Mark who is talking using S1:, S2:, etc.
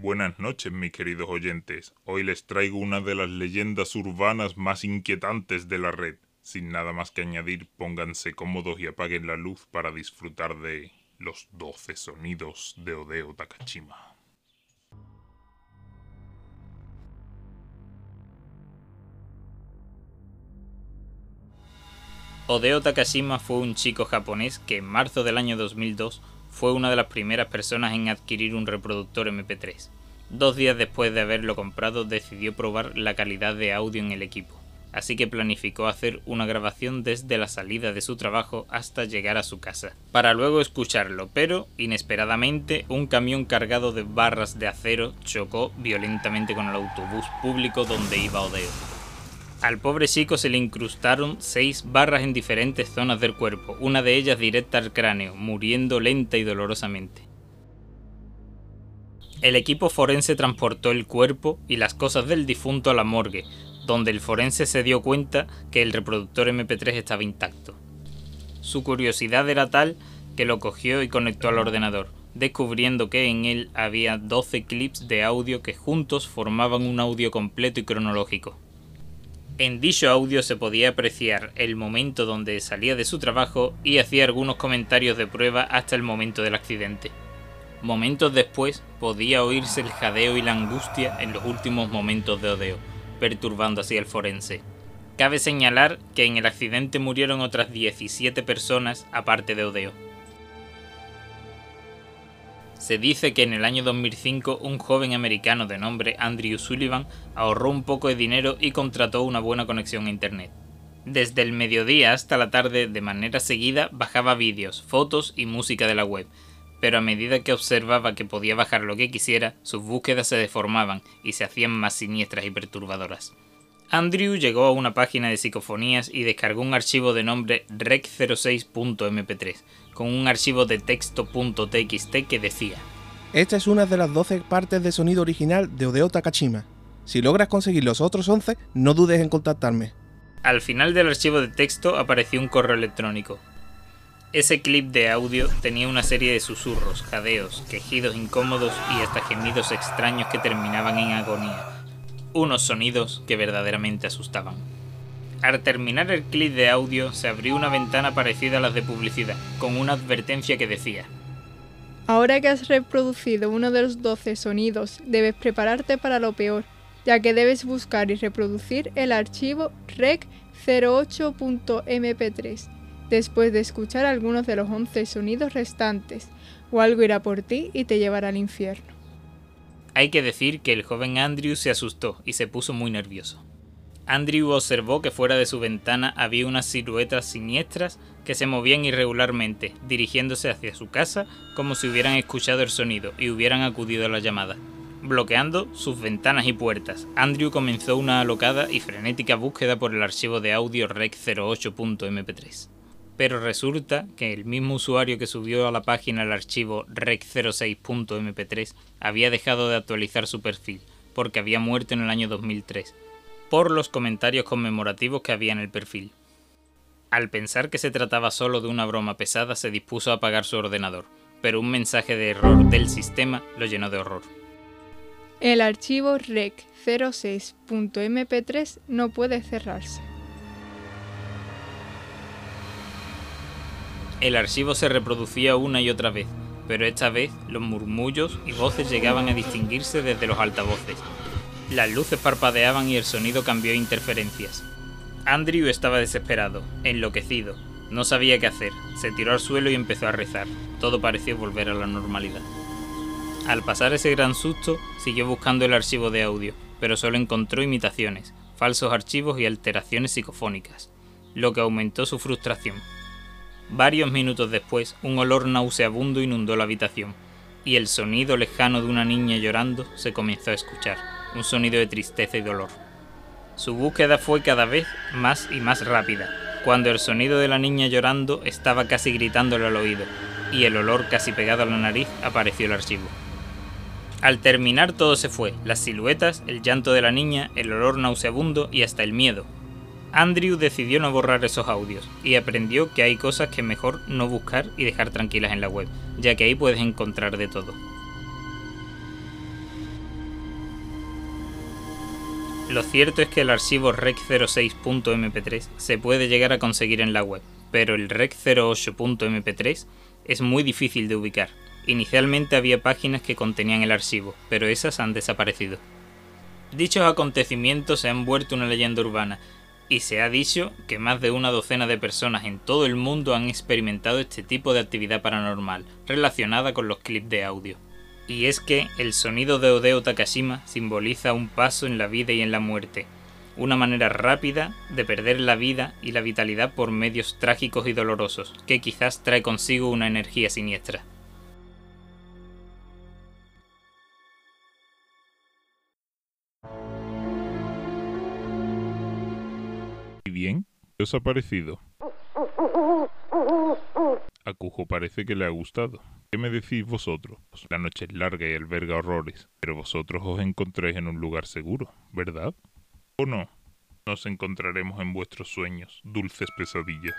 S1: Buenas noches, mis queridos oyentes. Hoy les traigo una de las leyendas urbanas más inquietantes de la red. Sin nada más que añadir, pónganse cómodos y apaguen la luz para disfrutar de los 12 sonidos de Odeo Takashima.
S2: Odeo Takashima fue un chico japonés que en marzo del año 2002 fue una de las primeras personas en adquirir un reproductor MP3. Dos días después de haberlo comprado decidió probar la calidad de audio en el equipo, así que planificó hacer una grabación desde la salida de su trabajo hasta llegar a su casa, para luego escucharlo, pero inesperadamente un camión cargado de barras de acero chocó violentamente con el autobús público donde iba Odeo. Al pobre chico se le incrustaron seis barras en diferentes zonas del cuerpo, una de ellas directa al cráneo, muriendo lenta y dolorosamente. El equipo forense transportó el cuerpo y las cosas del difunto a la morgue, donde el forense se dio cuenta que el reproductor MP3 estaba intacto. Su curiosidad era tal que lo cogió y conectó al ordenador, descubriendo que en él había 12 clips de audio que juntos formaban un audio completo y cronológico. En dicho audio se podía apreciar el momento donde salía de su trabajo y hacía algunos comentarios de prueba hasta el momento del accidente. Momentos después podía oírse el jadeo y la angustia en los últimos momentos de Odeo, perturbando así al forense. Cabe señalar que en el accidente murieron otras 17 personas aparte de Odeo. Se dice que en el año 2005 un joven americano de nombre Andrew Sullivan ahorró un poco de dinero y contrató una buena conexión a Internet. Desde el mediodía hasta la tarde, de manera seguida, bajaba vídeos, fotos y música de la web, pero a medida que observaba que podía bajar lo que quisiera, sus búsquedas se deformaban y se hacían más siniestras y perturbadoras. Andrew llegó a una página de psicofonías y descargó un archivo de nombre rec06.mp3, con un archivo de texto.txt que decía
S3: Esta es una de las 12 partes de sonido original de Odeo Takashima. Si logras conseguir los otros 11, no dudes en contactarme.
S2: Al final del archivo de texto apareció un correo electrónico. Ese clip de audio tenía una serie de susurros, jadeos, quejidos incómodos y hasta gemidos extraños que terminaban en agonía unos sonidos que verdaderamente asustaban. Al terminar el clip de audio se abrió una ventana parecida a las de publicidad, con una advertencia que decía
S4: Ahora que has reproducido uno de los 12 sonidos, debes prepararte para lo peor, ya que debes buscar y reproducir el archivo rec08.mp3 después de escuchar algunos de los 11 sonidos restantes, o algo irá por ti y te llevará al infierno.
S2: Hay que decir que el joven Andrew se asustó y se puso muy nervioso. Andrew observó que fuera de su ventana había unas siluetas siniestras que se movían irregularmente, dirigiéndose hacia su casa como si hubieran escuchado el sonido y hubieran acudido a la llamada. Bloqueando sus ventanas y puertas, Andrew comenzó una alocada y frenética búsqueda por el archivo de audio rec08.mp3 pero resulta que el mismo usuario que subió a la página el archivo rec06.mp3 había dejado de actualizar su perfil, porque había muerto en el año 2003, por los comentarios conmemorativos que había en el perfil. Al pensar que se trataba solo de una broma pesada, se dispuso a apagar su ordenador, pero un mensaje de error del sistema lo llenó de horror.
S4: El archivo rec06.mp3 no puede cerrarse.
S2: El archivo se reproducía una y otra vez, pero esta vez los murmullos y voces llegaban a distinguirse desde los altavoces. Las luces parpadeaban y el sonido cambió a interferencias. Andrew estaba desesperado, enloquecido, no sabía qué hacer, se tiró al suelo y empezó a rezar. Todo pareció volver a la normalidad. Al pasar ese gran susto, siguió buscando el archivo de audio, pero solo encontró imitaciones, falsos archivos y alteraciones psicofónicas, lo que aumentó su frustración. Varios minutos después, un olor nauseabundo inundó la habitación, y el sonido lejano de una niña llorando se comenzó a escuchar, un sonido de tristeza y dolor. Su búsqueda fue cada vez más y más rápida, cuando el sonido de la niña llorando estaba casi gritándole al oído, y el olor casi pegado a la nariz apareció el archivo. Al terminar todo se fue, las siluetas, el llanto de la niña, el olor nauseabundo y hasta el miedo, Andrew decidió no borrar esos audios y aprendió que hay cosas que mejor no buscar y dejar tranquilas en la web, ya que ahí puedes encontrar de todo. Lo cierto es que el archivo rec06.mp3 se puede llegar a conseguir en la web, pero el rec08.mp3 es muy difícil de ubicar. Inicialmente había páginas que contenían el archivo, pero esas han desaparecido. Dichos acontecimientos se han vuelto una leyenda urbana, y se ha dicho que más de una docena de personas en todo el mundo han experimentado este tipo de actividad paranormal relacionada con los clips de audio. Y es que el sonido de Odeo Takashima simboliza un paso en la vida y en la muerte, una manera rápida de perder la vida y la vitalidad por medios trágicos y dolorosos, que quizás trae consigo una energía siniestra.
S1: Bien? ¿Qué os ha parecido? A Cujo parece que le ha gustado. ¿Qué me decís vosotros? Pues la noche es larga y alberga horrores, pero vosotros os encontréis en un lugar seguro, ¿verdad? ¿O no? Nos encontraremos en vuestros sueños, dulces pesadillas.